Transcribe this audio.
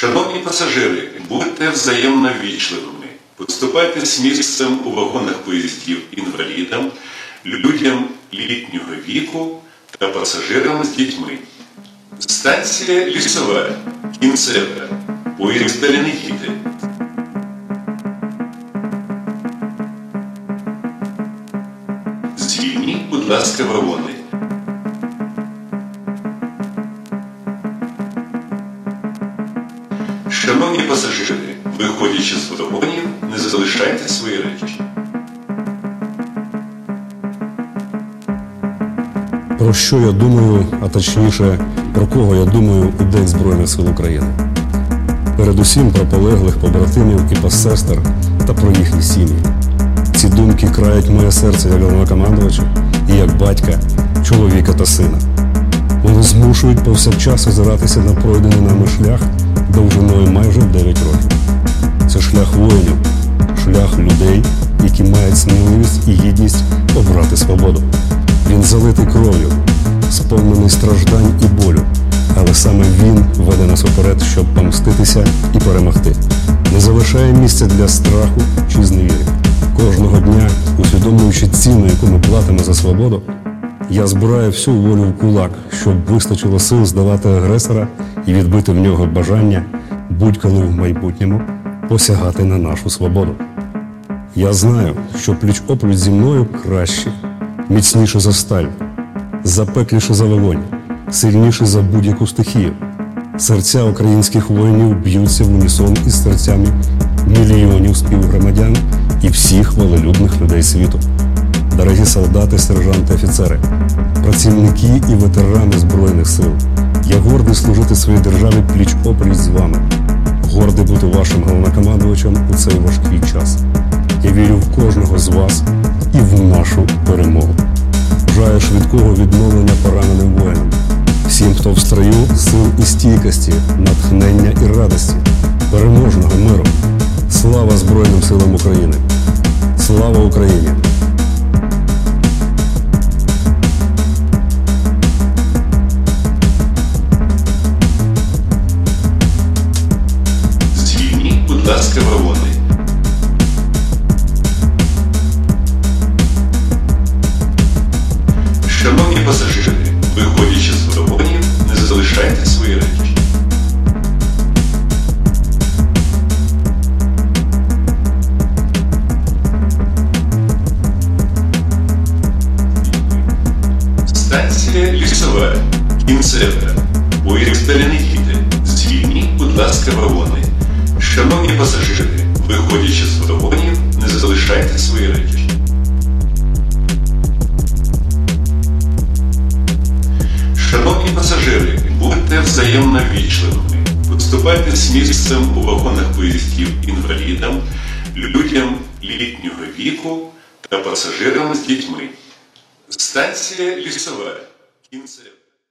Шановні пасажири, будьте взаємно ввічливими. Поступайтесь місцем у вагонах поїздів інвалідам, людям літнього віку та пасажирам з дітьми. Станція Лісова, кінцева, поїзд далі не їде. Звільніть, будь ласка, вагони. Шановні пасажири, виходячи з вагонів, не залишайте свої речі. Про що я думаю, а точніше, про кого я думаю у День Збройних сил України. Передусім про полеглих побратимів і посестер та про їхні сім'ї. Ці думки крають моє серце як головнокомандувача і як батька, чоловіка та сина. Вони змушують повсякчас озиратися на пройдений нами шлях довжиною 9 років. Це шлях воїнів, шлях людей, які мають сміливість і гідність обрати свободу. Він залитий кров'ю, сповнений страждань і болю. Але саме він веде нас уперед, щоб помститися і перемогти. Не залишає місця для страху чи зневіри. Кожного дня, усвідомлюючи ціну, яку ми платимо за свободу, я збираю всю волю в кулак, щоб вистачило сил здолати агресора і відбити в нього бажання будь-коли в майбутньому посягати на нашу свободу. Я знаю, що пліч-опліч зі мною краще, міцніше за сталь, запекліше за вогонь, сильніше за будь-яку стихію. Серця українських воїнів б'ються в унісон із серцями мільйонів співгромадян і всіх волелюбних людей світу. Дорогі солдати, сержанти, офіцери, працівники і ветерани Збройних сил. Я гордий служити своїй державі пліч-опліч з вами. Гордий бути вашим головнокомандувачем у цей важкий час. Я вірю в кожного з вас і в нашу перемогу. Бажаю швидкого відновлення пораненим воїнам, всім, хто в строю, сил і стійкості, натхнення і радості, переможного миру. Слава Збройним силам України! Слава Україні! Станція Лісова, кінцева, не їде. Звільніть, будь ласка, вагони. Шановні пасажири, виходячи з вагонів, не залишайте свої речі. Шановні пасажири, будьте взаємно ввічливими. Поступайтесь місцем у вагонах поїздів інвалідам, людям літнього віку та пасажирам з дітьми. Станція Лісова. Кінцева.